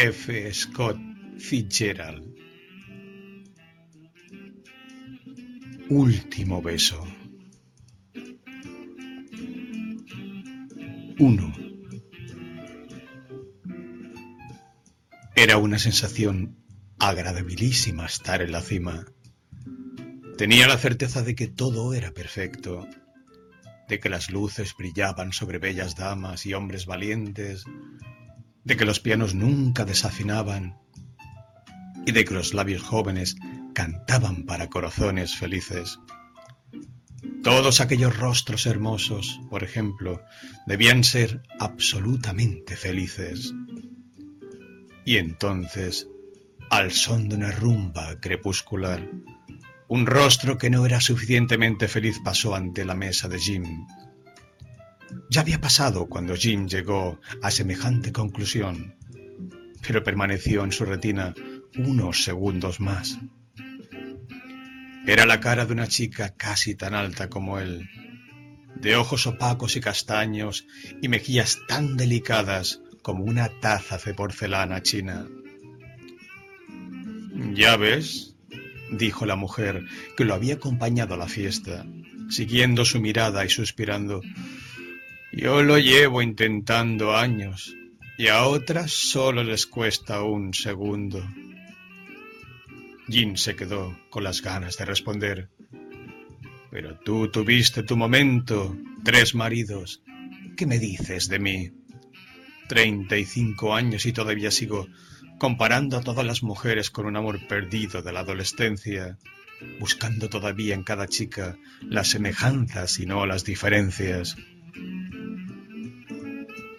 F. Scott Fitzgerald. Último beso. 1. Era una sensación agradabilísima estar en la cima. Tenía la certeza de que todo era perfecto, de que las luces brillaban sobre bellas damas y hombres valientes, de que los pianos nunca desafinaban y de que los labios jóvenes cantaban para corazones felices. Todos aquellos rostros hermosos, por ejemplo, debían ser absolutamente felices. Y entonces, al son de una rumba crepuscular, un rostro que no era suficientemente feliz pasó ante la mesa de Jim. Ya había pasado cuando Jim llegó a semejante conclusión, pero permaneció en su retina unos segundos más. Era la cara de una chica casi tan alta como él, de ojos opacos y castaños y mejillas tan delicadas como una taza de porcelana china. Ya ves, dijo la mujer que lo había acompañado a la fiesta, siguiendo su mirada y suspirando. Yo lo llevo intentando años y a otras solo les cuesta un segundo. Jim se quedó con las ganas de responder. Pero tú tuviste tu momento, tres maridos. ¿Qué me dices de mí? Treinta y cinco años y todavía sigo comparando a todas las mujeres con un amor perdido de la adolescencia, buscando todavía en cada chica las semejanzas y no las diferencias.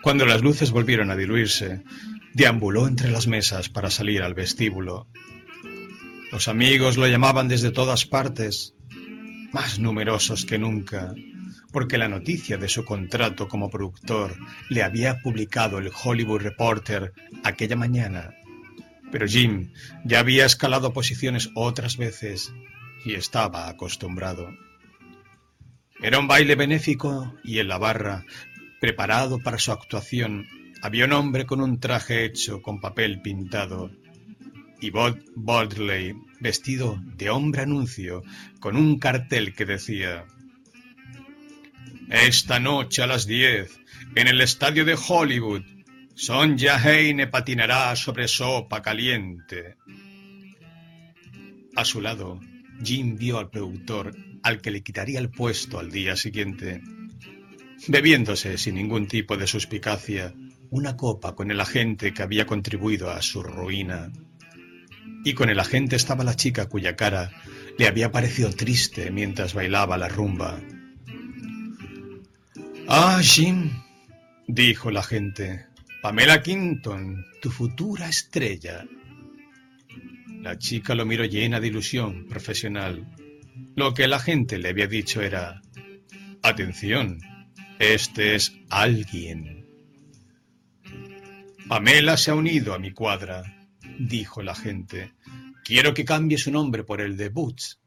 Cuando las luces volvieron a diluirse, deambuló entre las mesas para salir al vestíbulo. Los amigos lo llamaban desde todas partes, más numerosos que nunca, porque la noticia de su contrato como productor le había publicado el Hollywood Reporter aquella mañana pero Jim ya había escalado posiciones otras veces y estaba acostumbrado. Era un baile benéfico y en la barra, preparado para su actuación, había un hombre con un traje hecho con papel pintado y Bob Baldley vestido de hombre anuncio con un cartel que decía Esta noche a las diez en el estadio de Hollywood Sonja Heine patinará sobre sopa caliente. A su lado, Jim vio al productor al que le quitaría el puesto al día siguiente, bebiéndose sin ningún tipo de suspicacia una copa con el agente que había contribuido a su ruina. Y con el agente estaba la chica cuya cara le había parecido triste mientras bailaba la rumba. Ah, Jim, dijo el agente, Pamela Quinton, tu futura estrella. La chica lo miró llena de ilusión profesional. Lo que la gente le había dicho era, atención, este es alguien. Pamela se ha unido a mi cuadra, dijo la gente. Quiero que cambie su nombre por el de Boots.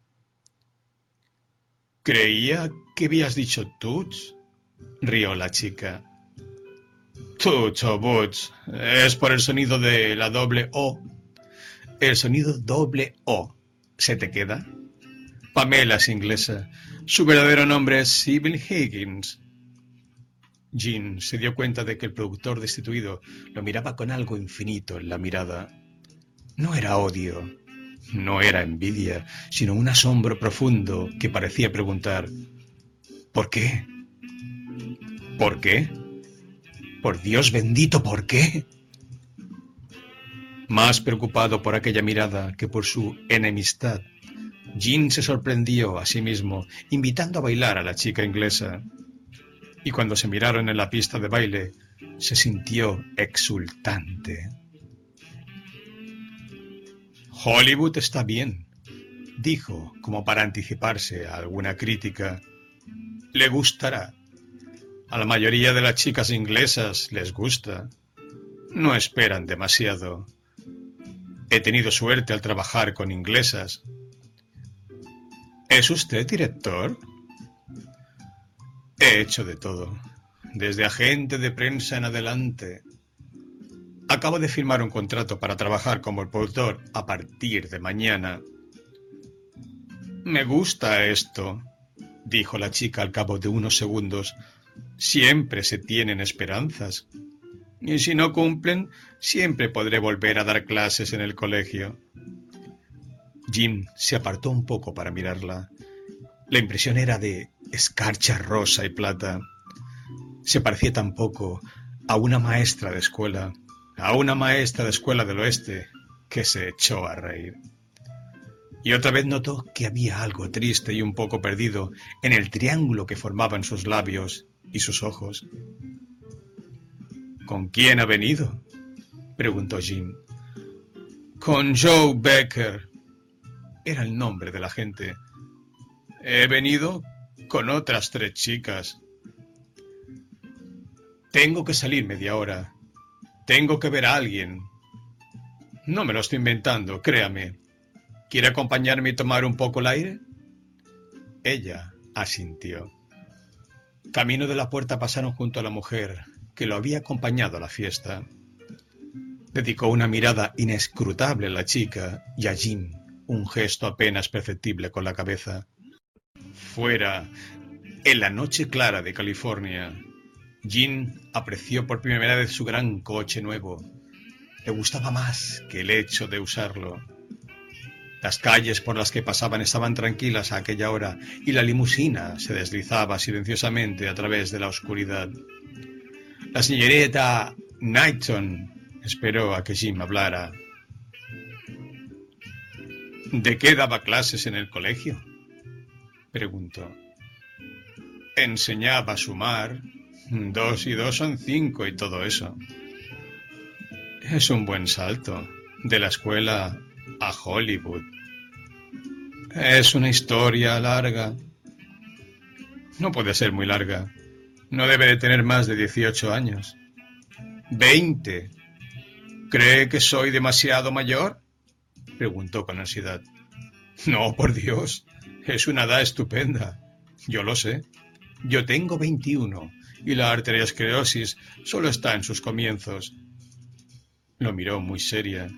Creía que habías dicho Toots, rió la chica. Tucho Butch. Es por el sonido de la doble O. El sonido doble O. ¿Se te queda? Pamela es inglesa. Su verdadero nombre es Sybil Higgins. Jean se dio cuenta de que el productor destituido lo miraba con algo infinito en la mirada. No era odio, no era envidia, sino un asombro profundo que parecía preguntar, ¿por qué? ¿Por qué? Por Dios bendito, ¿por qué? Más preocupado por aquella mirada que por su enemistad, Jean se sorprendió a sí mismo, invitando a bailar a la chica inglesa. Y cuando se miraron en la pista de baile, se sintió exultante. Hollywood está bien, dijo, como para anticiparse a alguna crítica. Le gustará. A la mayoría de las chicas inglesas les gusta. No esperan demasiado. He tenido suerte al trabajar con inglesas. ¿Es usted director? He hecho de todo, desde agente de prensa en adelante. Acabo de firmar un contrato para trabajar como productor a partir de mañana. Me gusta esto, dijo la chica al cabo de unos segundos. Siempre se tienen esperanzas. Y si no cumplen, siempre podré volver a dar clases en el colegio. Jim se apartó un poco para mirarla. La impresión era de escarcha rosa y plata. Se parecía tampoco a una maestra de escuela, a una maestra de escuela del oeste que se echó a reír. Y otra vez notó que había algo triste y un poco perdido en el triángulo que formaban sus labios y sus ojos. ¿Con quién ha venido? preguntó Jim. Con Joe Becker. Era el nombre de la gente. He venido con otras tres chicas. Tengo que salir media hora. Tengo que ver a alguien. No me lo estoy inventando, créame. ¿Quiere acompañarme y tomar un poco el aire? Ella asintió. Camino de la puerta pasaron junto a la mujer que lo había acompañado a la fiesta. Dedicó una mirada inescrutable a la chica y a Jim un gesto apenas perceptible con la cabeza. Fuera, en la noche clara de California, Jim apreció por primera vez su gran coche nuevo. Le gustaba más que el hecho de usarlo. Las calles por las que pasaban estaban tranquilas a aquella hora y la limusina se deslizaba silenciosamente a través de la oscuridad. La señorita Knighton esperó a que Jim hablara. ¿De qué daba clases en el colegio? Preguntó. Enseñaba a sumar, Dos y dos son cinco y todo eso. Es un buen salto de la escuela a Hollywood. Es una historia larga. No puede ser muy larga. No debe de tener más de 18 años. Veinte. ¿Cree que soy demasiado mayor? preguntó con ansiedad. No, por Dios. Es una edad estupenda. Yo lo sé. Yo tengo veintiuno y la arteriosclerosis solo está en sus comienzos. Lo miró muy seria,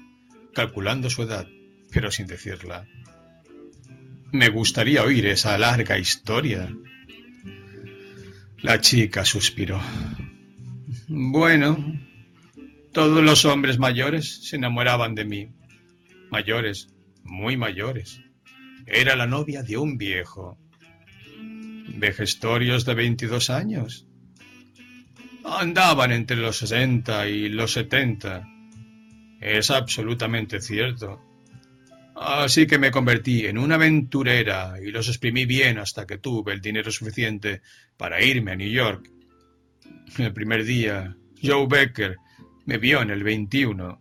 calculando su edad, pero sin decirla. Me gustaría oír esa larga historia. La chica suspiró. Bueno, todos los hombres mayores se enamoraban de mí. Mayores, muy mayores. Era la novia de un viejo. Vejestorios de veintidós años andaban entre los 60 y los 70. Es absolutamente cierto. Así que me convertí en una aventurera y los exprimí bien hasta que tuve el dinero suficiente para irme a New York. El primer día, Joe Becker me vio en el 21.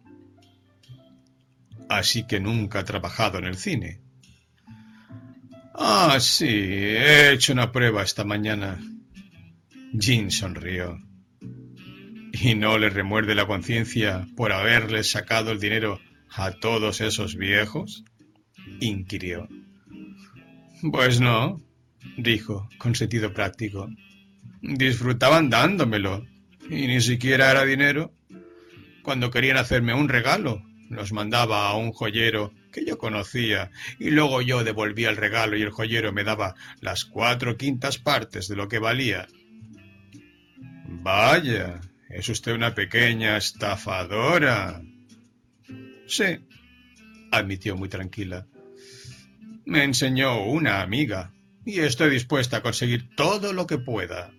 Así que nunca he trabajado en el cine. Ah, sí, he hecho una prueba esta mañana. Jean sonrió. ¿Y no le remuerde la conciencia por haberles sacado el dinero a todos esos viejos? inquirió. Pues no, dijo, con sentido práctico. Disfrutaban dándomelo, y ni siquiera era dinero. Cuando querían hacerme un regalo, los mandaba a un joyero que yo conocía, y luego yo devolvía el regalo y el joyero me daba las cuatro quintas partes de lo que valía. Vaya, es usted una pequeña estafadora. Sí, admitió muy tranquila. Me enseñó una amiga y estoy dispuesta a conseguir todo lo que pueda.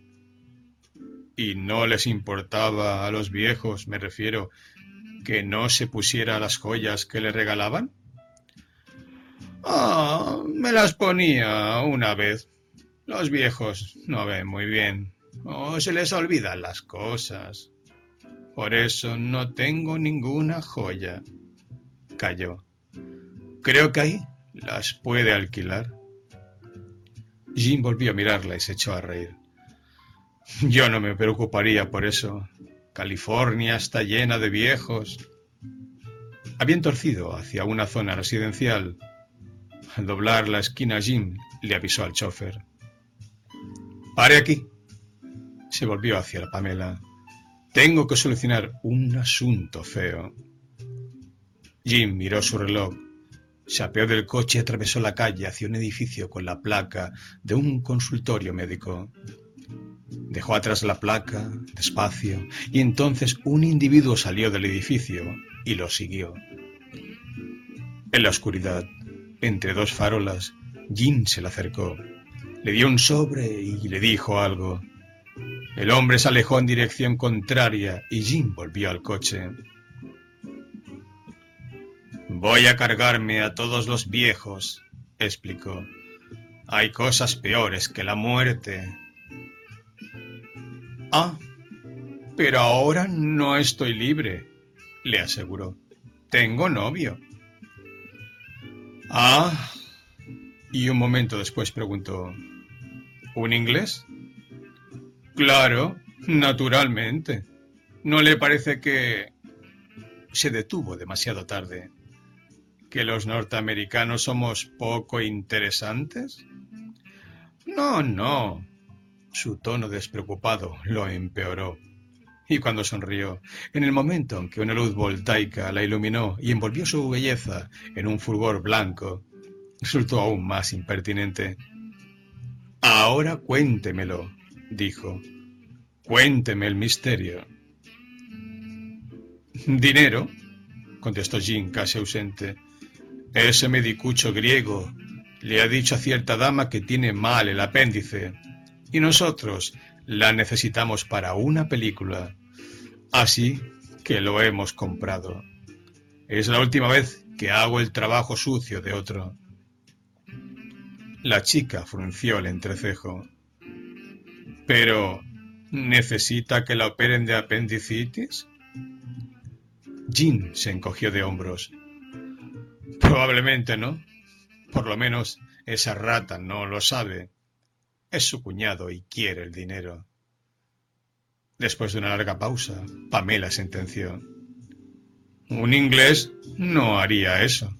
¿Y no les importaba a los viejos, me refiero, que no se pusiera las joyas que le regalaban? Ah, me las ponía una vez. Los viejos no ven muy bien. Oh, se les olvidan las cosas. Por eso no tengo ninguna joya. Calló. Creo que ahí las puede alquilar. Jim volvió a mirarla y se echó a reír. Yo no me preocuparía por eso. California está llena de viejos. Habían torcido hacia una zona residencial. Al doblar la esquina, Jim le avisó al chofer. Pare aquí se volvió hacia la Pamela. Tengo que solucionar un asunto feo. Jim miró su reloj, se apeó del coche y atravesó la calle hacia un edificio con la placa de un consultorio médico. Dejó atrás la placa, despacio, y entonces un individuo salió del edificio y lo siguió. En la oscuridad, entre dos farolas, Jim se le acercó, le dio un sobre y le dijo algo. El hombre se alejó en dirección contraria y Jim volvió al coche. Voy a cargarme a todos los viejos, explicó. Hay cosas peores que la muerte. Ah, pero ahora no estoy libre, le aseguró. Tengo novio. Ah, y un momento después preguntó, ¿un inglés? Claro, naturalmente. ¿No le parece que... Se detuvo demasiado tarde. ¿Que los norteamericanos somos poco interesantes? No, no. Su tono despreocupado lo empeoró. Y cuando sonrió, en el momento en que una luz voltaica la iluminó y envolvió su belleza en un fulgor blanco, resultó aún más impertinente. Ahora cuéntemelo, dijo. Cuénteme el misterio. Dinero, contestó Jean casi ausente. Ese medicucho griego le ha dicho a cierta dama que tiene mal el apéndice y nosotros la necesitamos para una película. Así que lo hemos comprado. Es la última vez que hago el trabajo sucio de otro. La chica frunció el entrecejo. Pero, ¿necesita que la operen de apendicitis? Jean se encogió de hombros. Probablemente no. Por lo menos esa rata no lo sabe. Es su cuñado y quiere el dinero. Después de una larga pausa, Pamela sentenció. Un inglés no haría eso.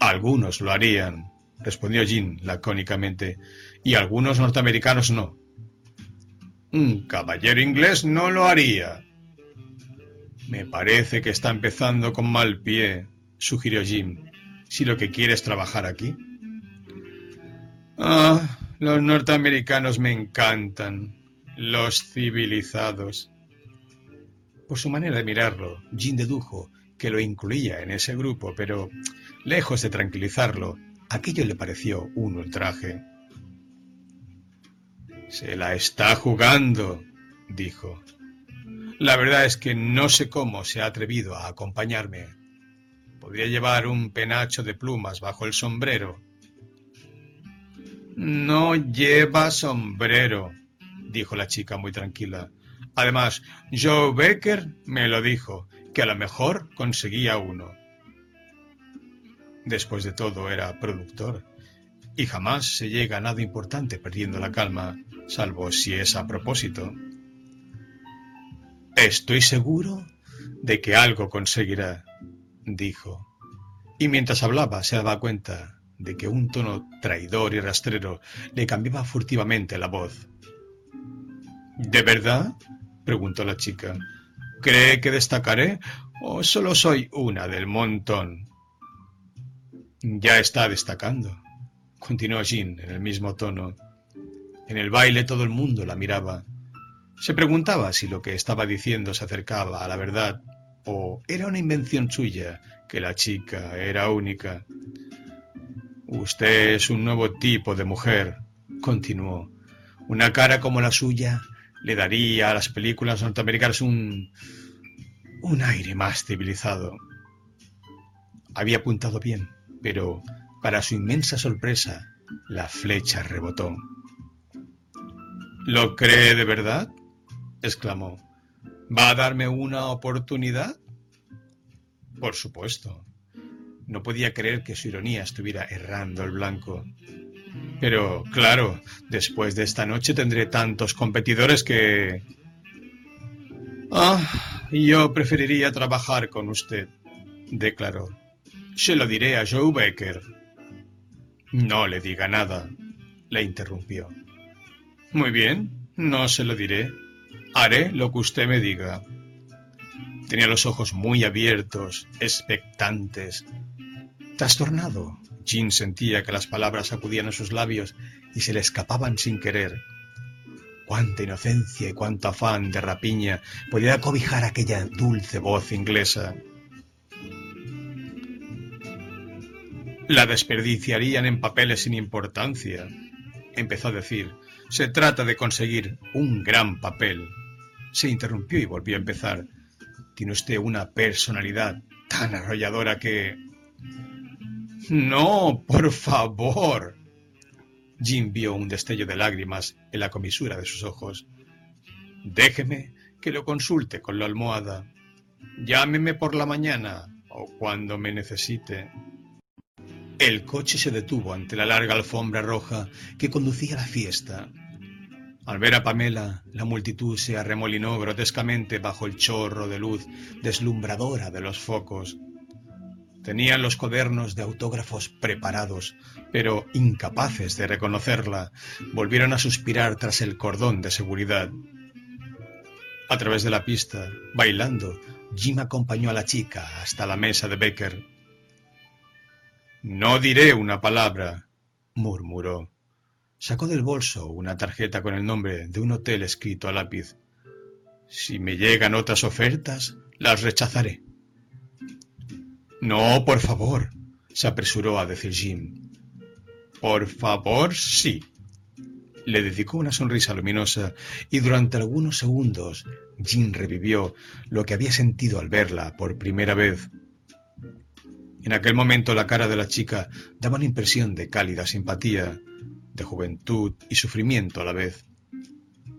Algunos lo harían, respondió Jean lacónicamente, y algunos norteamericanos no. Un caballero inglés no lo haría. Me parece que está empezando con mal pie, sugirió Jim, si lo que quiere es trabajar aquí. Ah, los norteamericanos me encantan, los civilizados. Por su manera de mirarlo, Jim dedujo que lo incluía en ese grupo, pero, lejos de tranquilizarlo, Aquello le pareció un ultraje. Se la está jugando, dijo. La verdad es que no sé cómo se ha atrevido a acompañarme. Podría llevar un penacho de plumas bajo el sombrero. No lleva sombrero, dijo la chica muy tranquila. Además, Joe Becker me lo dijo, que a lo mejor conseguía uno. Después de todo era productor, y jamás se llega a nada importante perdiendo la calma, salvo si es a propósito. Estoy seguro de que algo conseguirá, dijo, y mientras hablaba se daba cuenta de que un tono traidor y rastrero le cambiaba furtivamente la voz. ¿De verdad? preguntó la chica. ¿Cree que destacaré o solo soy una del montón? Ya está destacando, continuó Jean en el mismo tono. En el baile todo el mundo la miraba. Se preguntaba si lo que estaba diciendo se acercaba a la verdad o era una invención suya, que la chica era única. Usted es un nuevo tipo de mujer, continuó. Una cara como la suya le daría a las películas norteamericanas un un aire más civilizado. Había apuntado bien pero para su inmensa sorpresa, la flecha rebotó. ¿Lo cree de verdad? exclamó. ¿Va a darme una oportunidad? Por supuesto. No podía creer que su ironía estuviera errando el blanco. Pero, claro, después de esta noche tendré tantos competidores que... Ah, yo preferiría trabajar con usted, declaró. Se lo diré a Joe Becker. No le diga nada, le interrumpió. Muy bien, no se lo diré. Haré lo que usted me diga. Tenía los ojos muy abiertos, expectantes. Trastornado, Jean sentía que las palabras acudían a sus labios y se le escapaban sin querer. Cuánta inocencia y cuánto afán de rapiña podía cobijar aquella dulce voz inglesa. La desperdiciarían en papeles sin importancia, empezó a decir. Se trata de conseguir un gran papel. Se interrumpió y volvió a empezar. Tiene usted una personalidad tan arrolladora que... No, por favor. Jim vio un destello de lágrimas en la comisura de sus ojos. Déjeme que lo consulte con la almohada. Llámeme por la mañana o cuando me necesite. El coche se detuvo ante la larga alfombra roja que conducía a la fiesta. Al ver a Pamela, la multitud se arremolinó grotescamente bajo el chorro de luz deslumbradora de los focos. Tenían los cuadernos de autógrafos preparados, pero incapaces de reconocerla, volvieron a suspirar tras el cordón de seguridad. A través de la pista, bailando, Jim acompañó a la chica hasta la mesa de Becker. No diré una palabra, murmuró. Sacó del bolso una tarjeta con el nombre de un hotel escrito a lápiz. Si me llegan otras ofertas, las rechazaré. No, por favor, se apresuró a decir Jim. Por favor, sí. Le dedicó una sonrisa luminosa y durante algunos segundos Jim revivió lo que había sentido al verla por primera vez. En aquel momento la cara de la chica daba una impresión de cálida simpatía, de juventud y sufrimiento a la vez.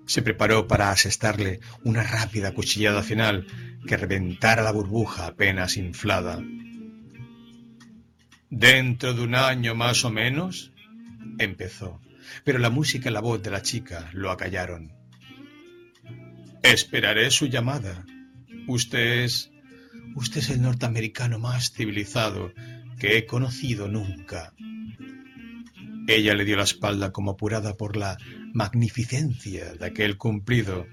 Se preparó para asestarle una rápida cuchillada final que reventara la burbuja apenas inflada. Dentro de un año más o menos, empezó, pero la música y la voz de la chica lo acallaron. Esperaré su llamada. Usted es... Usted es el norteamericano más civilizado que he conocido nunca. Ella le dio la espalda como apurada por la magnificencia de aquel cumplido.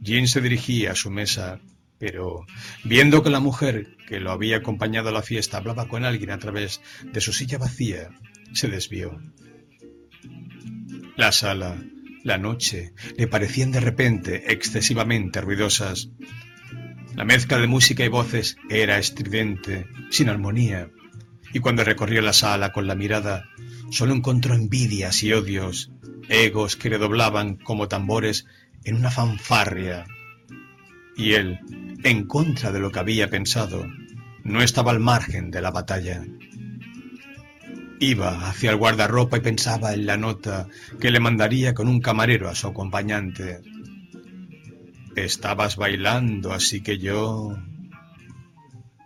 Jean se dirigía a su mesa, pero viendo que la mujer que lo había acompañado a la fiesta hablaba con alguien a través de su silla vacía, se desvió. La sala, la noche, le parecían de repente excesivamente ruidosas. La mezcla de música y voces era estridente, sin armonía, y cuando recorrió la sala con la mirada, solo encontró envidias y odios, egos que le doblaban como tambores en una fanfarria. Y él, en contra de lo que había pensado, no estaba al margen de la batalla. Iba hacia el guardarropa y pensaba en la nota que le mandaría con un camarero a su acompañante. Estabas bailando, así que yo...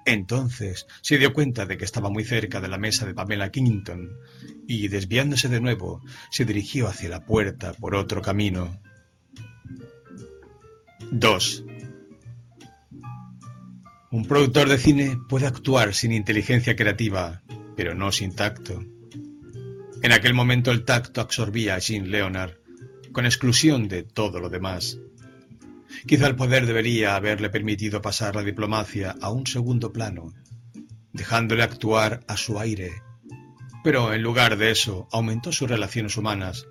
Entonces se dio cuenta de que estaba muy cerca de la mesa de Pamela Kington y, desviándose de nuevo, se dirigió hacia la puerta por otro camino. 2. Un productor de cine puede actuar sin inteligencia creativa, pero no sin tacto. En aquel momento el tacto absorbía a Jean Leonard, con exclusión de todo lo demás. Quizá el poder debería haberle permitido pasar la diplomacia a un segundo plano, dejándole actuar a su aire. Pero en lugar de eso, aumentó sus relaciones humanas,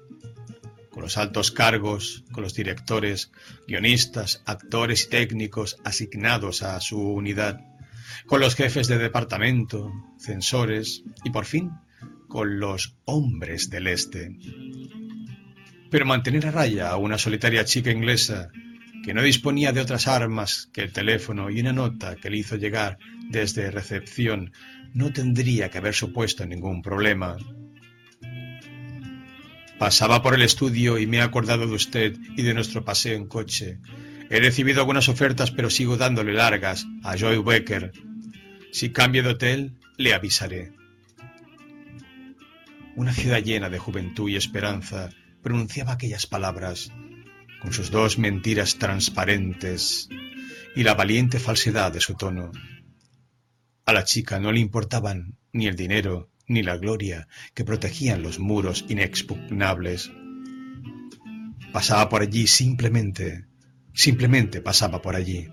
con los altos cargos, con los directores, guionistas, actores y técnicos asignados a su unidad, con los jefes de departamento, censores y por fin con los hombres del Este. Pero mantener a raya a una solitaria chica inglesa que no disponía de otras armas que el teléfono y una nota que le hizo llegar desde recepción, no tendría que haber supuesto ningún problema. Pasaba por el estudio y me he acordado de usted y de nuestro paseo en coche. He recibido algunas ofertas, pero sigo dándole largas a Joy Becker. Si cambio de hotel, le avisaré. Una ciudad llena de juventud y esperanza pronunciaba aquellas palabras con sus dos mentiras transparentes y la valiente falsedad de su tono. A la chica no le importaban ni el dinero ni la gloria que protegían los muros inexpugnables. Pasaba por allí simplemente Simplemente pasaba por allí.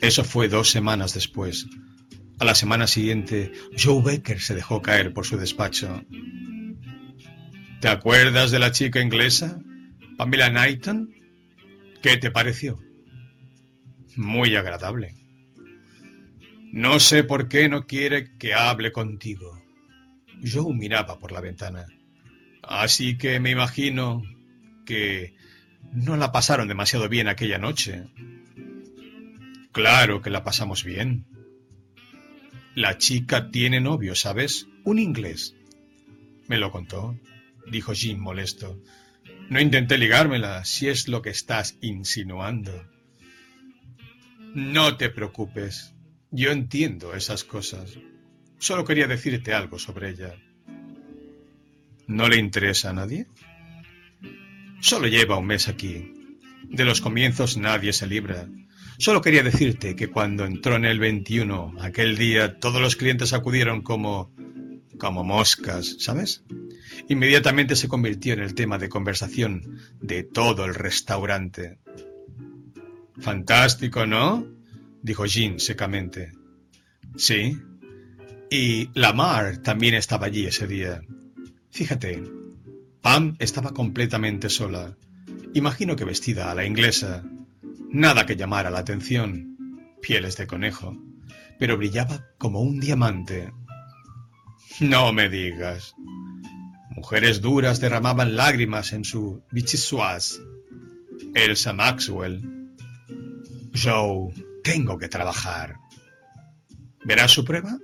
Eso fue dos semanas después. A la semana siguiente, Joe Becker se dejó caer por su despacho. ¿Te acuerdas de la chica inglesa? Pamela Knighton. ¿Qué te pareció? Muy agradable. No sé por qué no quiere que hable contigo. Joe miraba por la ventana. Así que me imagino que no la pasaron demasiado bien aquella noche. Claro que la pasamos bien. La chica tiene novio, ¿sabes? Un inglés. Me lo contó, dijo Jim molesto. No intenté ligármela, si es lo que estás insinuando. No te preocupes, yo entiendo esas cosas. Solo quería decirte algo sobre ella. ¿No le interesa a nadie? Solo lleva un mes aquí. De los comienzos nadie se libra. Solo quería decirte que cuando entró en el 21, aquel día, todos los clientes acudieron como... como moscas, ¿sabes? Inmediatamente se convirtió en el tema de conversación de todo el restaurante. Fantástico, ¿no? Dijo Jean secamente. Sí. Y Lamar también estaba allí ese día. Fíjate, Pam estaba completamente sola. Imagino que vestida a la inglesa, Nada que llamara la atención, pieles de conejo, pero brillaba como un diamante. No me digas. Mujeres duras derramaban lágrimas en su bichisuaz. Elsa Maxwell. Joe, tengo que trabajar. ¿Verás su prueba?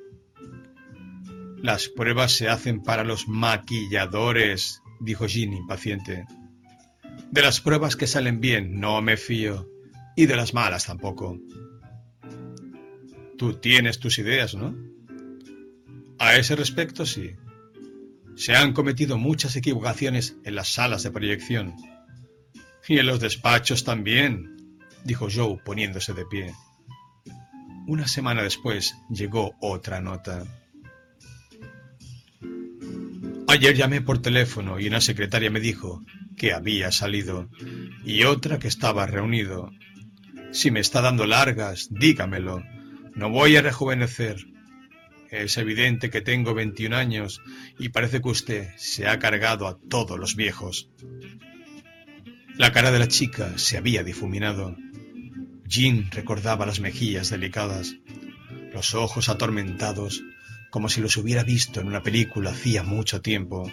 Las pruebas se hacen para los maquilladores, dijo Jean impaciente. De las pruebas que salen bien no me fío. Y de las malas tampoco. Tú tienes tus ideas, ¿no? A ese respecto, sí. Se han cometido muchas equivocaciones en las salas de proyección. Y en los despachos también, dijo Joe poniéndose de pie. Una semana después llegó otra nota. Ayer llamé por teléfono y una secretaria me dijo que había salido y otra que estaba reunido si me está dando largas, dígamelo. No voy a rejuvenecer. Es evidente que tengo 21 años y parece que usted se ha cargado a todos los viejos. La cara de la chica se había difuminado. Jean recordaba las mejillas delicadas, los ojos atormentados, como si los hubiera visto en una película hacía mucho tiempo.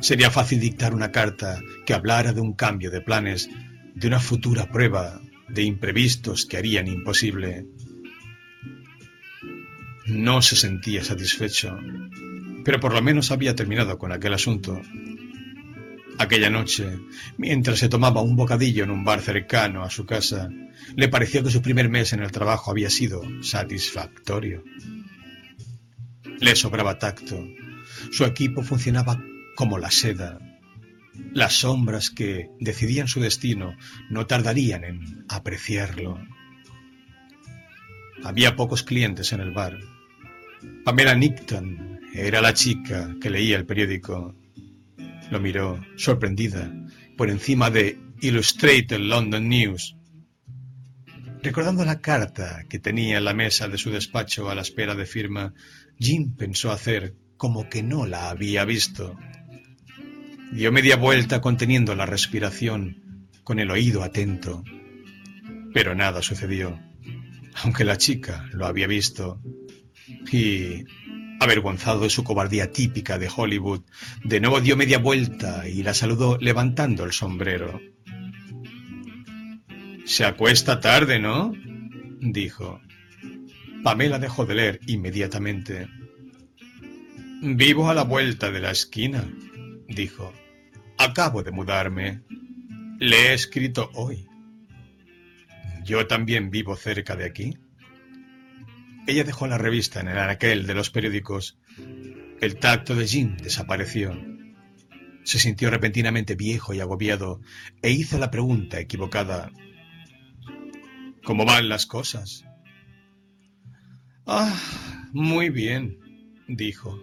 Sería fácil dictar una carta que hablara de un cambio de planes, de una futura prueba de imprevistos que harían imposible. No se sentía satisfecho, pero por lo menos había terminado con aquel asunto. Aquella noche, mientras se tomaba un bocadillo en un bar cercano a su casa, le pareció que su primer mes en el trabajo había sido satisfactorio. Le sobraba tacto. Su equipo funcionaba como la seda las sombras que decidían su destino no tardarían en apreciarlo. Había pocos clientes en el bar. Pamela Nickton era la chica que leía el periódico. Lo miró, sorprendida, por encima de Illustrated London News. Recordando la carta que tenía en la mesa de su despacho a la espera de firma, Jim pensó hacer como que no la había visto. Dio media vuelta conteniendo la respiración, con el oído atento. Pero nada sucedió, aunque la chica lo había visto. Y, avergonzado de su cobardía típica de Hollywood, de nuevo dio media vuelta y la saludó levantando el sombrero. Se acuesta tarde, ¿no? dijo. Pamela dejó de leer inmediatamente. Vivo a la vuelta de la esquina, dijo. Acabo de mudarme. Le he escrito hoy. Yo también vivo cerca de aquí. Ella dejó la revista en el anaquel de los periódicos. El tacto de Jean desapareció. Se sintió repentinamente viejo y agobiado e hizo la pregunta equivocada. ¿Cómo van las cosas? Ah, muy bien, dijo.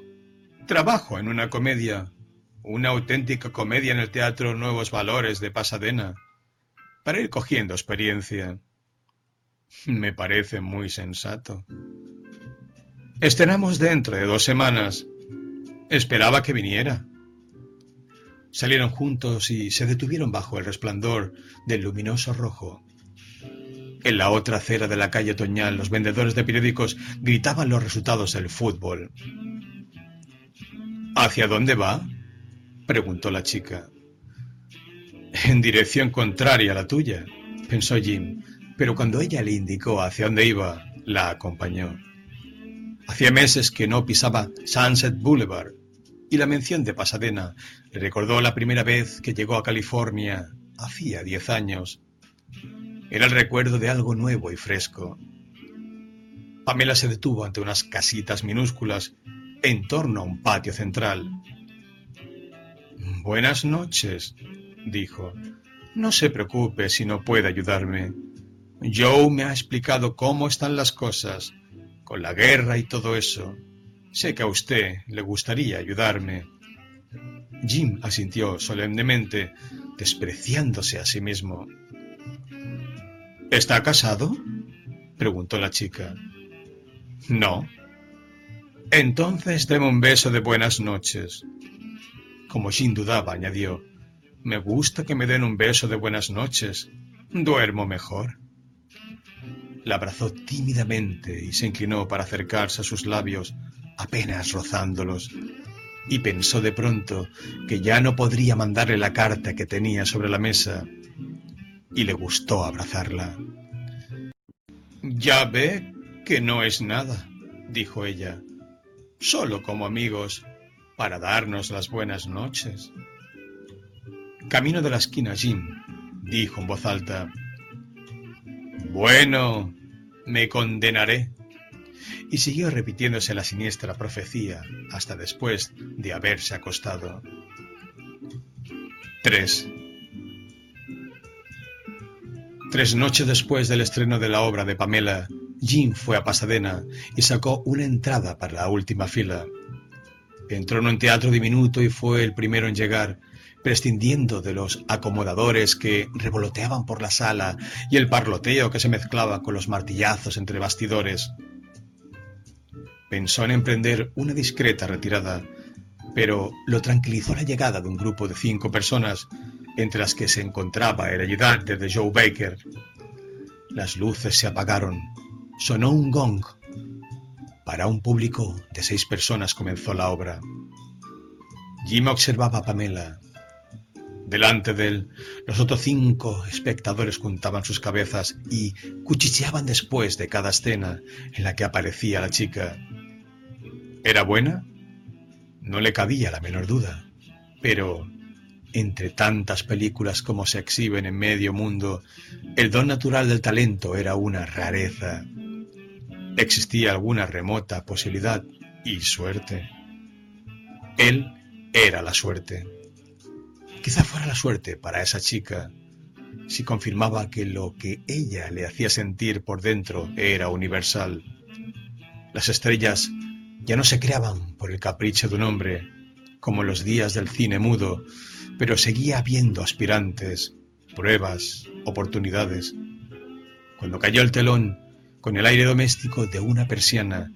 Trabajo en una comedia una auténtica comedia en el Teatro Nuevos Valores de Pasadena. para ir cogiendo experiencia. Me parece muy sensato. Estrenamos dentro de dos semanas. Esperaba que viniera. Salieron juntos y se detuvieron bajo el resplandor del luminoso rojo. En la otra acera de la calle Toñal, los vendedores de periódicos gritaban los resultados del fútbol. ¿Hacia dónde va? preguntó la chica. En dirección contraria a la tuya, pensó Jim, pero cuando ella le indicó hacia dónde iba, la acompañó. Hacía meses que no pisaba Sunset Boulevard y la mención de Pasadena le recordó la primera vez que llegó a California, hacía diez años. Era el recuerdo de algo nuevo y fresco. Pamela se detuvo ante unas casitas minúsculas en torno a un patio central. Buenas noches, dijo. No se preocupe si no puede ayudarme. Joe me ha explicado cómo están las cosas, con la guerra y todo eso. Sé que a usted le gustaría ayudarme. Jim asintió solemnemente, despreciándose a sí mismo. ¿Está casado? preguntó la chica. No. Entonces deme un beso de buenas noches. Como Jim dudaba, añadió, me gusta que me den un beso de buenas noches. Duermo mejor. La abrazó tímidamente y se inclinó para acercarse a sus labios, apenas rozándolos, y pensó de pronto que ya no podría mandarle la carta que tenía sobre la mesa, y le gustó abrazarla. Ya ve que no es nada, dijo ella, solo como amigos, para darnos las buenas noches. Camino de la esquina, Jim, dijo en voz alta. Bueno, me condenaré. Y siguió repitiéndose la siniestra profecía hasta después de haberse acostado. 3. Tres noches después del estreno de la obra de Pamela, Jim fue a Pasadena y sacó una entrada para la última fila. Entró en un teatro diminuto y fue el primero en llegar, prescindiendo de los acomodadores que revoloteaban por la sala y el parloteo que se mezclaba con los martillazos entre bastidores. Pensó en emprender una discreta retirada, pero lo tranquilizó la llegada de un grupo de cinco personas, entre las que se encontraba el ayudante de Joe Baker. Las luces se apagaron. Sonó un gong. Para un público de seis personas comenzó la obra. Jim observaba a Pamela, Delante de él, los otros cinco espectadores juntaban sus cabezas y cuchicheaban después de cada escena en la que aparecía la chica. ¿Era buena? No le cabía la menor duda. Pero, entre tantas películas como se exhiben en medio mundo, el don natural del talento era una rareza. Existía alguna remota posibilidad y suerte. Él era la suerte. Quizá fuera la suerte para esa chica si confirmaba que lo que ella le hacía sentir por dentro era universal. Las estrellas ya no se creaban por el capricho de un hombre, como en los días del cine mudo, pero seguía habiendo aspirantes, pruebas, oportunidades. Cuando cayó el telón, con el aire doméstico de una persiana,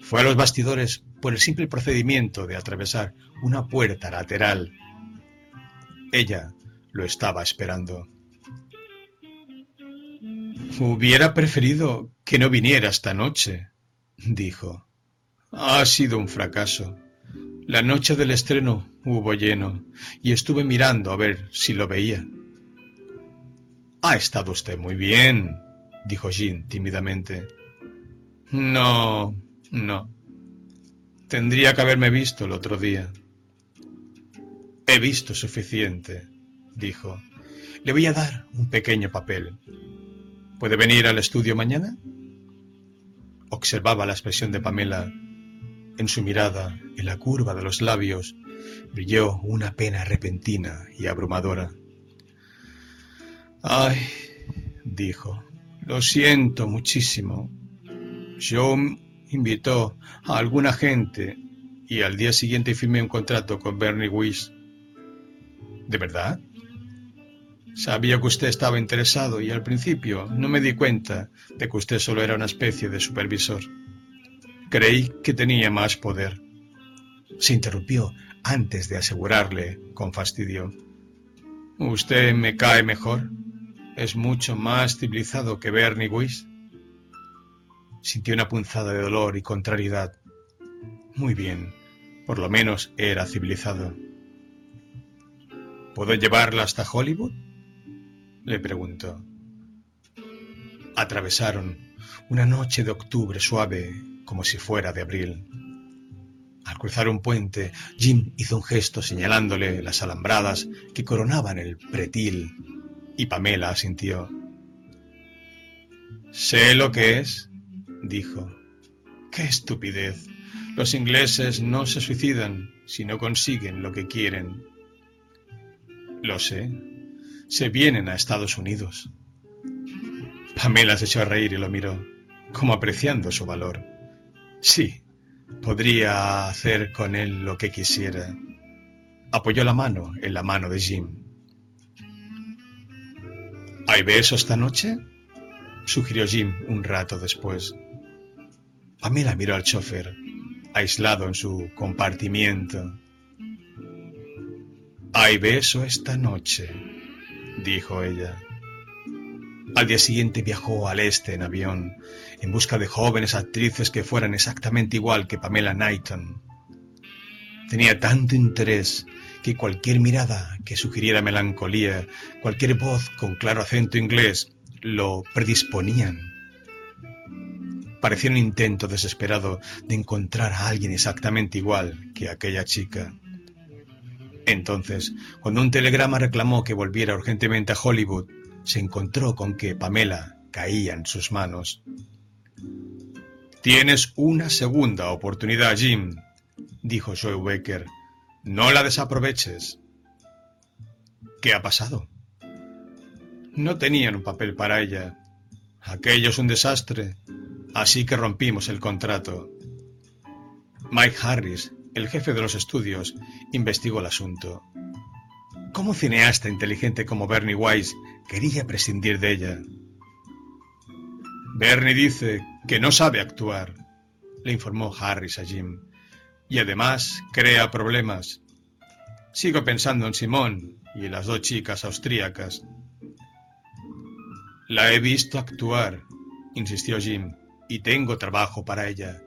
fue a los bastidores por el simple procedimiento de atravesar una puerta lateral ella lo estaba esperando. Hubiera preferido que no viniera esta noche, dijo. Ha sido un fracaso. La noche del estreno hubo lleno y estuve mirando a ver si lo veía. Ha estado usted muy bien, dijo Jean tímidamente. No, no. Tendría que haberme visto el otro día. He visto suficiente, dijo. Le voy a dar un pequeño papel. ¿Puede venir al estudio mañana? Observaba la expresión de Pamela. En su mirada, en la curva de los labios, brilló una pena repentina y abrumadora. Ay, dijo, lo siento muchísimo. Yo invitó a alguna gente y al día siguiente firmé un contrato con Bernie Weiss ¿De verdad? Sabía que usted estaba interesado y al principio no me di cuenta de que usted solo era una especie de supervisor. Creí que tenía más poder. Se interrumpió antes de asegurarle con fastidio. Usted me cae mejor. Es mucho más civilizado que Bernie Weiss. Sintió una punzada de dolor y contrariedad. Muy bien, por lo menos era civilizado. ¿Puedo llevarla hasta Hollywood? le preguntó. Atravesaron una noche de octubre suave como si fuera de abril. Al cruzar un puente, Jim hizo un gesto señalándole las alambradas que coronaban el pretil y Pamela asintió. Sé lo que es, dijo. ¡Qué estupidez! Los ingleses no se suicidan si no consiguen lo que quieren. Lo sé. Se vienen a Estados Unidos. Pamela se echó a reír y lo miró, como apreciando su valor. Sí, podría hacer con él lo que quisiera. Apoyó la mano en la mano de Jim. ¿Hay beso esta noche? sugirió Jim un rato después. Pamela miró al chofer, aislado en su compartimiento. Hay beso esta noche, dijo ella. Al día siguiente viajó al este en avión, en busca de jóvenes actrices que fueran exactamente igual que Pamela Knighton. Tenía tanto interés que cualquier mirada que sugiriera melancolía, cualquier voz con claro acento inglés, lo predisponían. Parecía un intento desesperado de encontrar a alguien exactamente igual que aquella chica. Entonces, cuando un telegrama reclamó que volviera urgentemente a Hollywood, se encontró con que Pamela caía en sus manos. Tienes una segunda oportunidad, Jim, dijo Joe Baker. No la desaproveches. ¿Qué ha pasado? No tenían un papel para ella. Aquello es un desastre. Así que rompimos el contrato. Mike Harris, el jefe de los estudios, investigó el asunto. ¿Cómo cineasta inteligente como Bernie Weiss quería prescindir de ella? Bernie dice que no sabe actuar, le informó Harris a Jim, y además crea problemas. Sigo pensando en Simón y en las dos chicas austríacas. La he visto actuar, insistió Jim, y tengo trabajo para ella.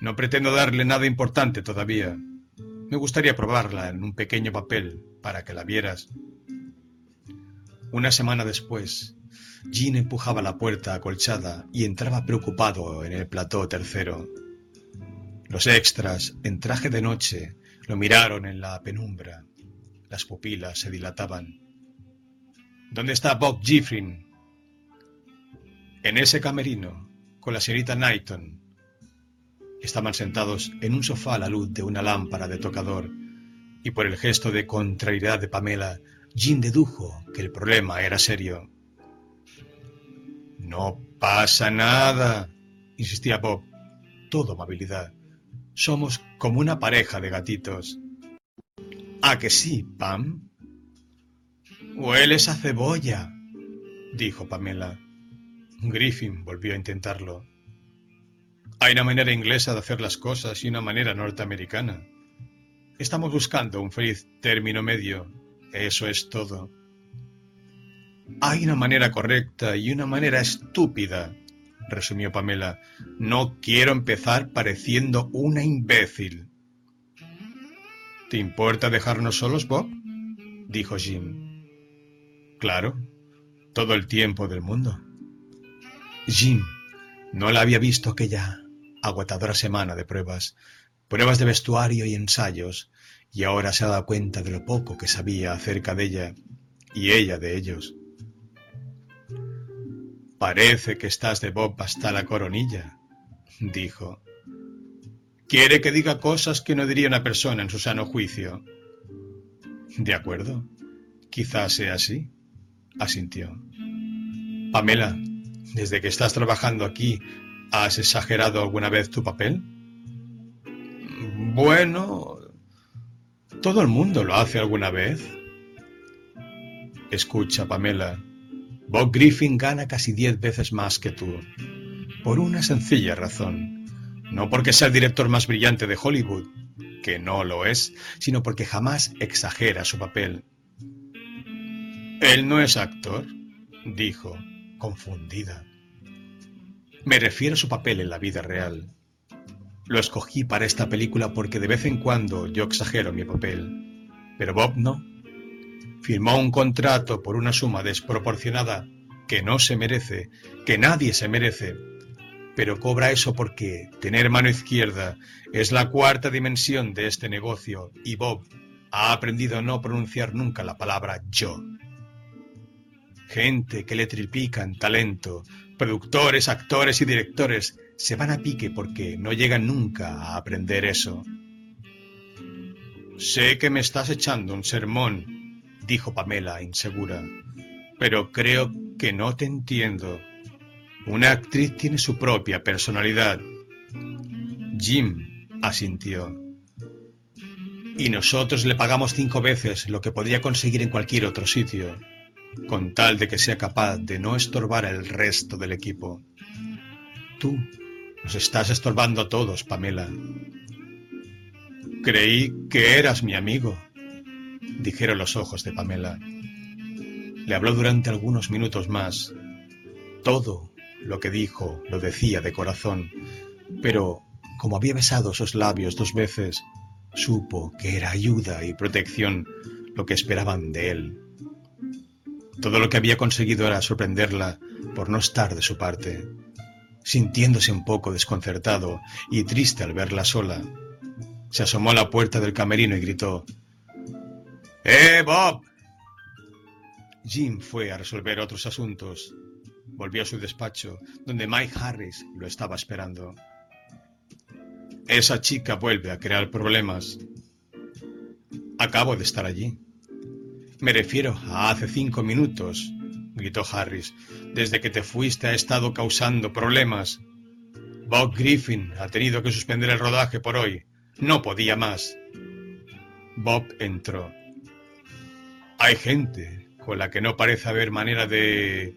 No pretendo darle nada importante todavía. Me gustaría probarla en un pequeño papel para que la vieras. Una semana después, Jean empujaba la puerta acolchada y entraba preocupado en el plató tercero. Los extras, en traje de noche, lo miraron en la penumbra. Las pupilas se dilataban. ¿Dónde está Bob Giffrin? En ese camerino, con la señorita Knighton. Estaban sentados en un sofá a la luz de una lámpara de tocador, y por el gesto de contrariedad de Pamela, Jean dedujo que el problema era serio. No pasa nada, insistía Bob, todo amabilidad. Somos como una pareja de gatitos. ¿A que sí, Pam? Hueles a cebolla, dijo Pamela. Griffin volvió a intentarlo. Hay una manera inglesa de hacer las cosas y una manera norteamericana. Estamos buscando un feliz término medio. Eso es todo. Hay una manera correcta y una manera estúpida, resumió Pamela. No quiero empezar pareciendo una imbécil. ¿Te importa dejarnos solos, Bob? dijo Jim. Claro, todo el tiempo del mundo. Jim no la había visto aquella agotadora semana de pruebas, pruebas de vestuario y ensayos, y ahora se ha dado cuenta de lo poco que sabía acerca de ella y ella de ellos. Parece que estás de Bob hasta la coronilla, dijo. Quiere que diga cosas que no diría una persona en su sano juicio. De acuerdo, quizás sea así, asintió. Pamela, desde que estás trabajando aquí, ¿has exagerado alguna vez tu papel? Bueno, todo el mundo lo hace alguna vez. Escucha, Pamela. Bob Griffin gana casi diez veces más que tú. Por una sencilla razón. No porque sea el director más brillante de Hollywood, que no lo es, sino porque jamás exagera su papel. Él no es actor, dijo, confundida. Me refiero a su papel en la vida real. Lo escogí para esta película porque de vez en cuando yo exagero mi papel, pero Bob no. Firmó un contrato por una suma desproporcionada que no se merece, que nadie se merece, pero cobra eso porque tener mano izquierda es la cuarta dimensión de este negocio y Bob ha aprendido a no pronunciar nunca la palabra yo. Gente que le triplican talento, productores, actores y directores se van a pique porque no llegan nunca a aprender eso. Sé que me estás echando un sermón, dijo Pamela insegura, pero creo que no te entiendo. Una actriz tiene su propia personalidad. Jim asintió. Y nosotros le pagamos cinco veces lo que podría conseguir en cualquier otro sitio, con tal de que sea capaz de no estorbar al resto del equipo. Tú nos estás estorbando a todos, Pamela. Creí que eras mi amigo, dijeron los ojos de Pamela. Le habló durante algunos minutos más. Todo lo que dijo lo decía de corazón, pero como había besado sus labios dos veces, supo que era ayuda y protección lo que esperaban de él. Todo lo que había conseguido era sorprenderla por no estar de su parte. Sintiéndose un poco desconcertado y triste al verla sola, se asomó a la puerta del camerino y gritó ¡Eh, Bob! Jim fue a resolver otros asuntos Volvió a su despacho, donde Mike Harris lo estaba esperando. Esa chica vuelve a crear problemas. Acabo de estar allí. Me refiero a hace cinco minutos, gritó Harris. Desde que te fuiste ha estado causando problemas. Bob Griffin ha tenido que suspender el rodaje por hoy. No podía más. Bob entró. Hay gente con la que no parece haber manera de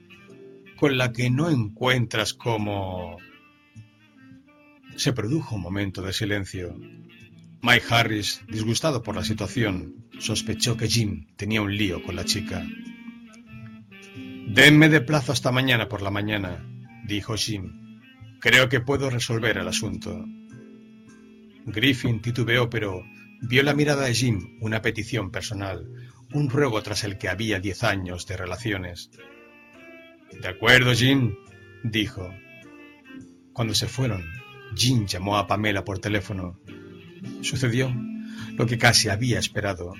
con la que no encuentras cómo... Se produjo un momento de silencio. Mike Harris, disgustado por la situación, sospechó que Jim tenía un lío con la chica. Denme de plazo hasta mañana por la mañana, dijo Jim. Creo que puedo resolver el asunto. Griffin titubeó, pero vio la mirada de Jim una petición personal, un ruego tras el que había diez años de relaciones. De acuerdo, Jim, dijo. Cuando se fueron, Jim llamó a Pamela por teléfono. Sucedió lo que casi había esperado,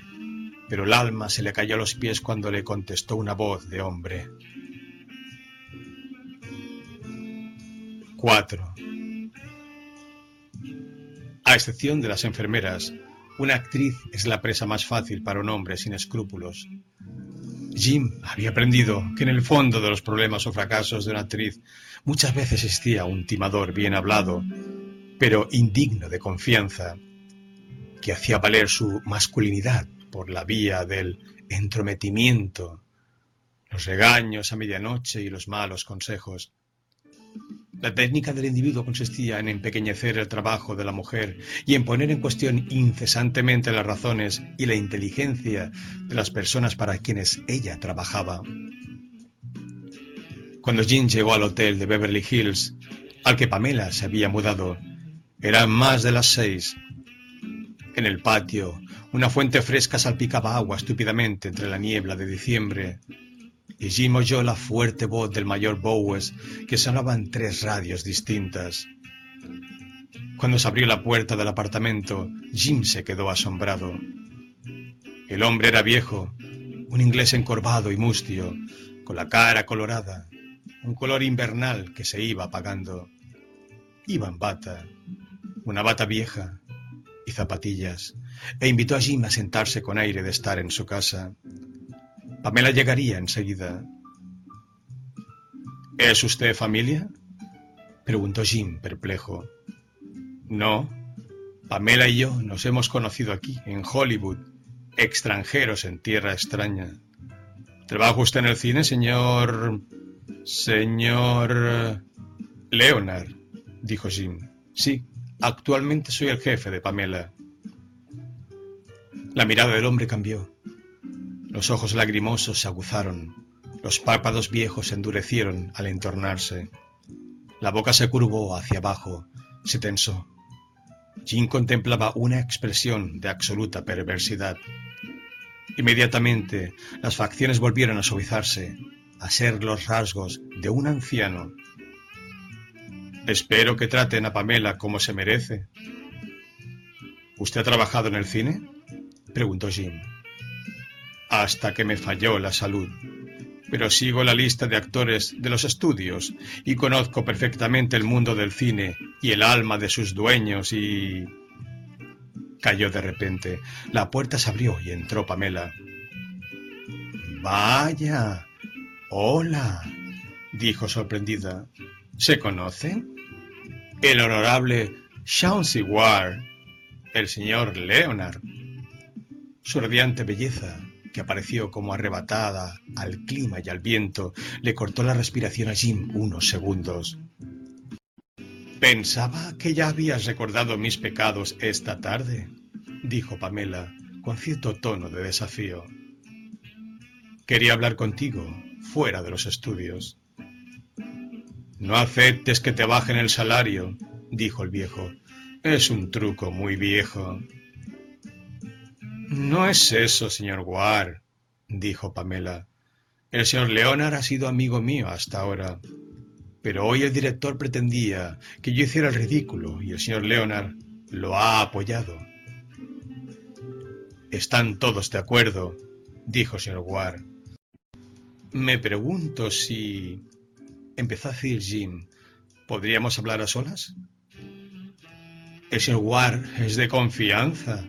pero el alma se le cayó a los pies cuando le contestó una voz de hombre. 4. A excepción de las enfermeras, una actriz es la presa más fácil para un hombre sin escrúpulos. Jim había aprendido que en el fondo de los problemas o fracasos de una actriz muchas veces existía un timador bien hablado, pero indigno de confianza, que hacía valer su masculinidad por la vía del entrometimiento, los regaños a medianoche y los malos consejos. La técnica del individuo consistía en empequeñecer el trabajo de la mujer y en poner en cuestión incesantemente las razones y la inteligencia de las personas para quienes ella trabajaba. Cuando Jean llegó al hotel de Beverly Hills, al que Pamela se había mudado, eran más de las seis. En el patio, una fuente fresca salpicaba agua estúpidamente entre la niebla de diciembre y Jim oyó la fuerte voz del mayor Bowes que sonaba en tres radios distintas. Cuando se abrió la puerta del apartamento, Jim se quedó asombrado. El hombre era viejo, un inglés encorvado y mustio, con la cara colorada, un color invernal que se iba apagando. Iba en bata, una bata vieja y zapatillas, e invitó a Jim a sentarse con aire de estar en su casa. Pamela llegaría enseguida. ¿Es usted familia? preguntó Jim, perplejo. No. Pamela y yo nos hemos conocido aquí, en Hollywood, extranjeros en tierra extraña. ¿Trabaja usted en el cine, señor... señor... Leonard? dijo Jim. Sí, actualmente soy el jefe de Pamela. La mirada del hombre cambió. Los ojos lagrimosos se aguzaron, los párpados viejos se endurecieron al entornarse. La boca se curvó hacia abajo, se tensó. Jim contemplaba una expresión de absoluta perversidad. Inmediatamente las facciones volvieron a suavizarse, a ser los rasgos de un anciano. Espero que traten a Pamela como se merece. ¿Usted ha trabajado en el cine? preguntó Jim. Hasta que me falló la salud. Pero sigo la lista de actores de los estudios y conozco perfectamente el mundo del cine y el alma de sus dueños y... Cayó de repente. La puerta se abrió y entró Pamela. Vaya. Hola, dijo sorprendida. ¿Se conocen? El honorable Chauncey Ward, el señor Leonard. Su radiante belleza, que apareció como arrebatada al clima y al viento, le cortó la respiración a Jim unos segundos. Pensaba que ya habías recordado mis pecados esta tarde, dijo Pamela con cierto tono de desafío. Quería hablar contigo, fuera de los estudios. No aceptes que te bajen el salario, dijo el viejo. Es un truco muy viejo. No es eso, señor Ward, dijo Pamela. El señor Leonard ha sido amigo mío hasta ahora. Pero hoy el director pretendía que yo hiciera el ridículo y el señor Leonard lo ha apoyado. Están todos de acuerdo, dijo el señor Ward. Me pregunto si... empezó a decir Jim. ¿Podríamos hablar a solas? El señor Ward es de confianza,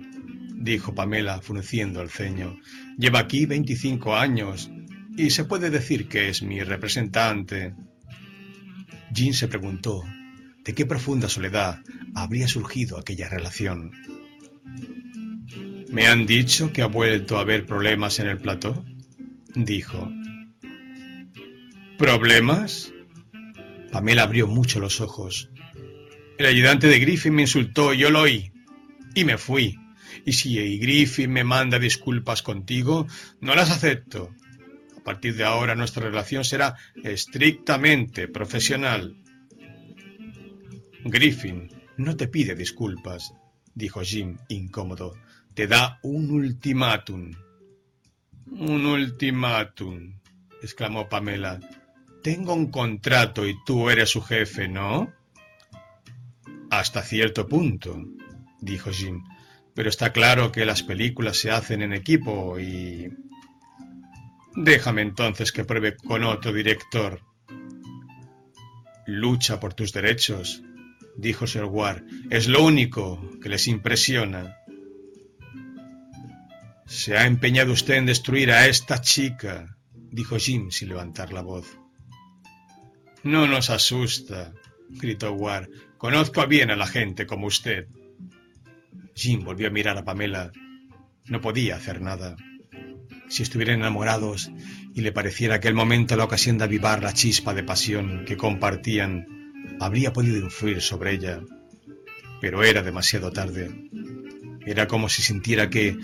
dijo Pamela, frunciendo el ceño. Lleva aquí veinticinco años y se puede decir que es mi representante. Jean se preguntó de qué profunda soledad habría surgido aquella relación. Me han dicho que ha vuelto a haber problemas en el plató, dijo. ¿Problemas? Pamela abrió mucho los ojos. El ayudante de Griffin me insultó, yo lo oí, y me fui. Y si Griffin me manda disculpas contigo, no las acepto. A partir de ahora nuestra relación será estrictamente profesional. Griffin no te pide disculpas, dijo Jim, incómodo. Te da un ultimátum. Un ultimátum, exclamó Pamela. Tengo un contrato y tú eres su jefe, ¿no? Hasta cierto punto, dijo Jim. Pero está claro que las películas se hacen en equipo y... Déjame entonces que pruebe con otro director. Lucha por tus derechos, dijo Sir Ward. Es lo único que les impresiona. Se ha empeñado usted en destruir a esta chica, dijo Jim sin levantar la voz. No nos asusta, gritó Ward. Conozco bien a la gente como usted. Jim volvió a mirar a Pamela. No podía hacer nada. Si estuvieran enamorados y le pareciera aquel momento la ocasión de avivar la chispa de pasión que compartían, habría podido influir sobre ella. Pero era demasiado tarde. Era como si sintiera que,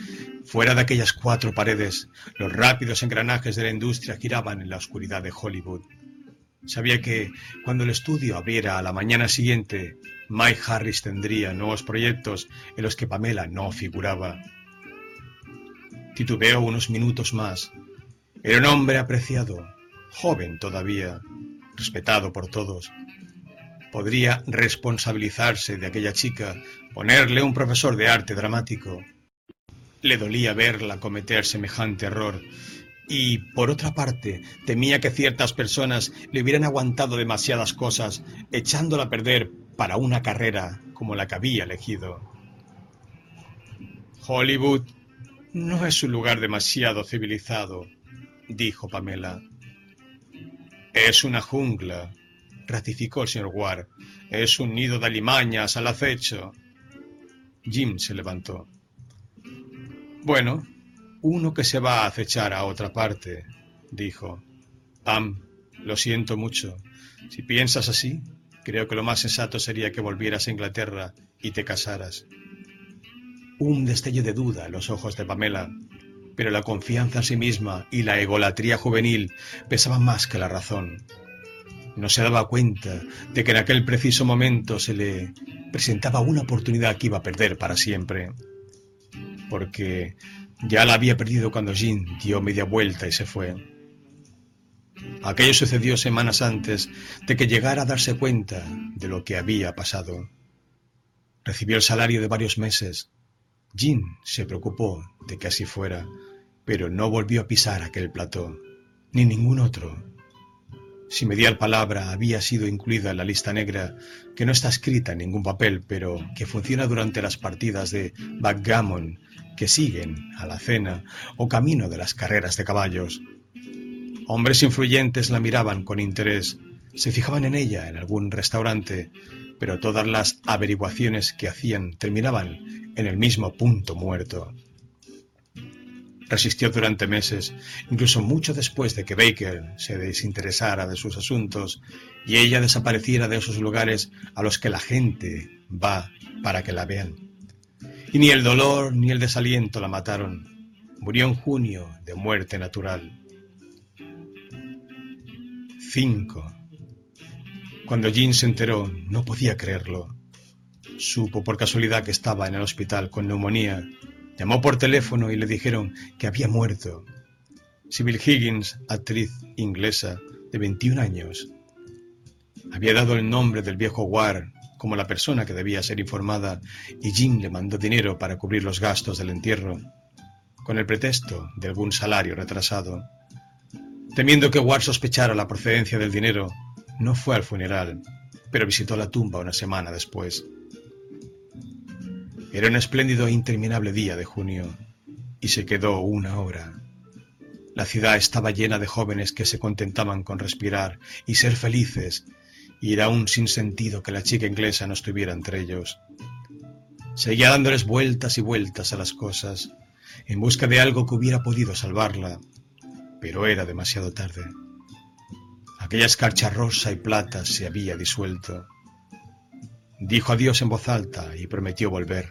fuera de aquellas cuatro paredes, los rápidos engranajes de la industria giraban en la oscuridad de Hollywood. Sabía que cuando el estudio abriera a la mañana siguiente, Mike Harris tendría nuevos proyectos en los que Pamela no figuraba. Titubeó unos minutos más. Era un hombre apreciado, joven todavía, respetado por todos. Podría responsabilizarse de aquella chica, ponerle un profesor de arte dramático. Le dolía verla cometer semejante error y, por otra parte, temía que ciertas personas le hubieran aguantado demasiadas cosas, echándola a perder para una carrera como la que había elegido. Hollywood no es un lugar demasiado civilizado, dijo Pamela. Es una jungla, ratificó el señor Ward. Es un nido de alimañas al acecho. Jim se levantó. Bueno, uno que se va a acechar a otra parte, dijo. Pam, lo siento mucho. Si piensas así, creo que lo más sensato sería que volvieras a Inglaterra y te casaras. Un destello de duda en los ojos de Pamela, pero la confianza en sí misma y la egolatría juvenil pesaban más que la razón. No se daba cuenta de que en aquel preciso momento se le presentaba una oportunidad que iba a perder para siempre. Porque ya la había perdido cuando Jean dio media vuelta y se fue. Aquello sucedió semanas antes de que llegara a darse cuenta de lo que había pasado. Recibió el salario de varios meses. Jean se preocupó de que así fuera, pero no volvió a pisar aquel plató, ni ningún otro. Si Medial Palabra había sido incluida en la lista negra, que no está escrita en ningún papel, pero que funciona durante las partidas de backgammon que siguen a la cena o camino de las carreras de caballos. Hombres influyentes la miraban con interés, se fijaban en ella en algún restaurante, pero todas las averiguaciones que hacían terminaban en el mismo punto muerto. Resistió durante meses, incluso mucho después de que Baker se desinteresara de sus asuntos y ella desapareciera de esos lugares a los que la gente va para que la vean. Y ni el dolor ni el desaliento la mataron. Murió en junio de muerte natural. 5. Cuando Jean se enteró, no podía creerlo. Supo por casualidad que estaba en el hospital con neumonía Llamó por teléfono y le dijeron que había muerto. Sibyl Higgins, actriz inglesa de 21 años, había dado el nombre del viejo Ward como la persona que debía ser informada y Jim le mandó dinero para cubrir los gastos del entierro, con el pretexto de algún salario retrasado. Temiendo que Ward sospechara la procedencia del dinero, no fue al funeral, pero visitó la tumba una semana después. Era un espléndido e interminable día de junio, y se quedó una hora. La ciudad estaba llena de jóvenes que se contentaban con respirar y ser felices, y era un sinsentido que la chica inglesa no estuviera entre ellos. Seguía dándoles vueltas y vueltas a las cosas, en busca de algo que hubiera podido salvarla, pero era demasiado tarde. Aquella escarcha rosa y plata se había disuelto. Dijo adiós en voz alta y prometió volver.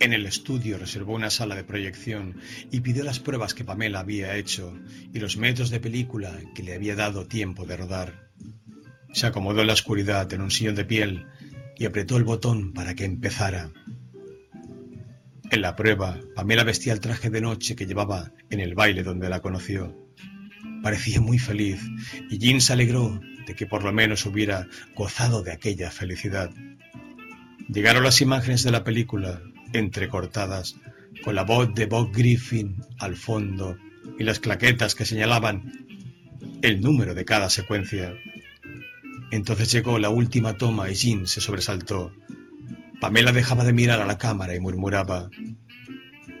En el estudio reservó una sala de proyección y pidió las pruebas que Pamela había hecho y los metros de película que le había dado tiempo de rodar. Se acomodó en la oscuridad en un sillón de piel y apretó el botón para que empezara. En la prueba, Pamela vestía el traje de noche que llevaba en el baile donde la conoció. Parecía muy feliz y Jean se alegró de que por lo menos hubiera gozado de aquella felicidad. Llegaron las imágenes de la película, entrecortadas, con la voz de Bob Griffin al fondo y las claquetas que señalaban el número de cada secuencia. Entonces llegó la última toma y Jean se sobresaltó. Pamela dejaba de mirar a la cámara y murmuraba,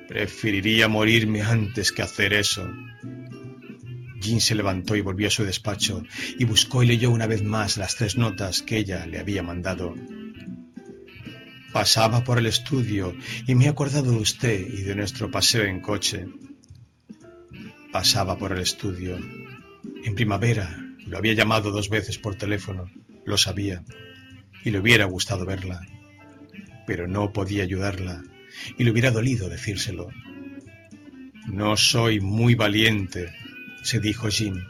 preferiría morirme antes que hacer eso. Jean se levantó y volvió a su despacho y buscó y leyó una vez más las tres notas que ella le había mandado. Pasaba por el estudio y me he acordado de usted y de nuestro paseo en coche. Pasaba por el estudio. En primavera lo había llamado dos veces por teléfono, lo sabía, y le hubiera gustado verla, pero no podía ayudarla, y le hubiera dolido decírselo. No soy muy valiente, se dijo Jim.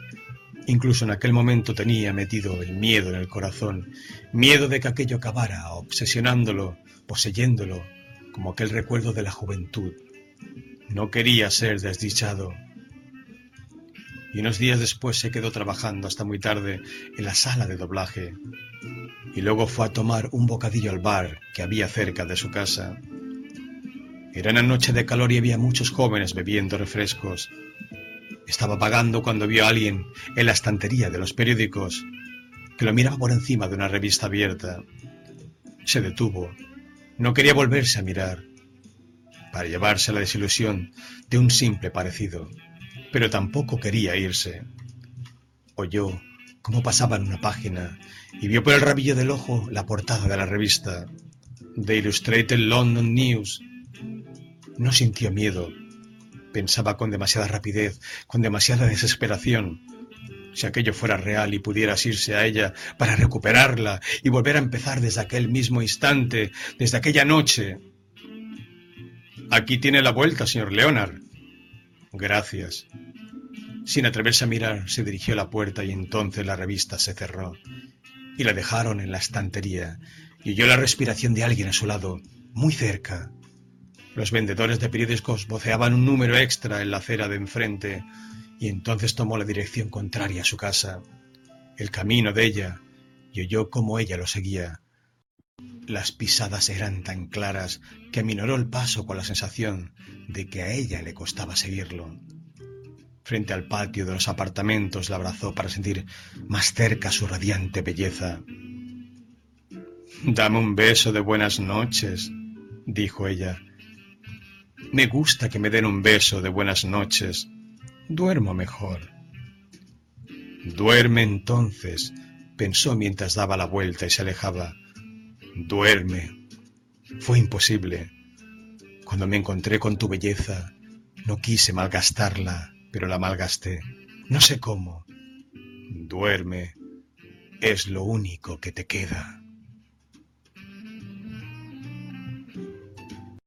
Incluso en aquel momento tenía metido el miedo en el corazón, miedo de que aquello acabara obsesionándolo, poseyéndolo, como aquel recuerdo de la juventud. No quería ser desdichado. Y unos días después se quedó trabajando hasta muy tarde en la sala de doblaje. Y luego fue a tomar un bocadillo al bar que había cerca de su casa. Era una noche de calor y había muchos jóvenes bebiendo refrescos. Estaba pagando cuando vio a alguien en la estantería de los periódicos que lo miraba por encima de una revista abierta. Se detuvo. No quería volverse a mirar para llevarse la desilusión de un simple parecido, pero tampoco quería irse. Oyó cómo pasaba en una página y vio por el rabillo del ojo la portada de la revista, The Illustrated London News. No sintió miedo, Pensaba con demasiada rapidez, con demasiada desesperación. Si aquello fuera real y pudieras irse a ella para recuperarla y volver a empezar desde aquel mismo instante, desde aquella noche. Aquí tiene la vuelta, señor Leonard. Gracias. Sin atreverse a mirar, se dirigió a la puerta y entonces la revista se cerró y la dejaron en la estantería y oyó la respiración de alguien a su lado, muy cerca. Los vendedores de periódicos voceaban un número extra en la acera de enfrente y entonces tomó la dirección contraria a su casa, el camino de ella, y oyó cómo ella lo seguía. Las pisadas eran tan claras que aminoró el paso con la sensación de que a ella le costaba seguirlo. Frente al patio de los apartamentos la abrazó para sentir más cerca su radiante belleza. Dame un beso de buenas noches, dijo ella. Me gusta que me den un beso de buenas noches. Duermo mejor. Duerme entonces, pensó mientras daba la vuelta y se alejaba. Duerme. Fue imposible. Cuando me encontré con tu belleza, no quise malgastarla, pero la malgasté. No sé cómo. Duerme. Es lo único que te queda.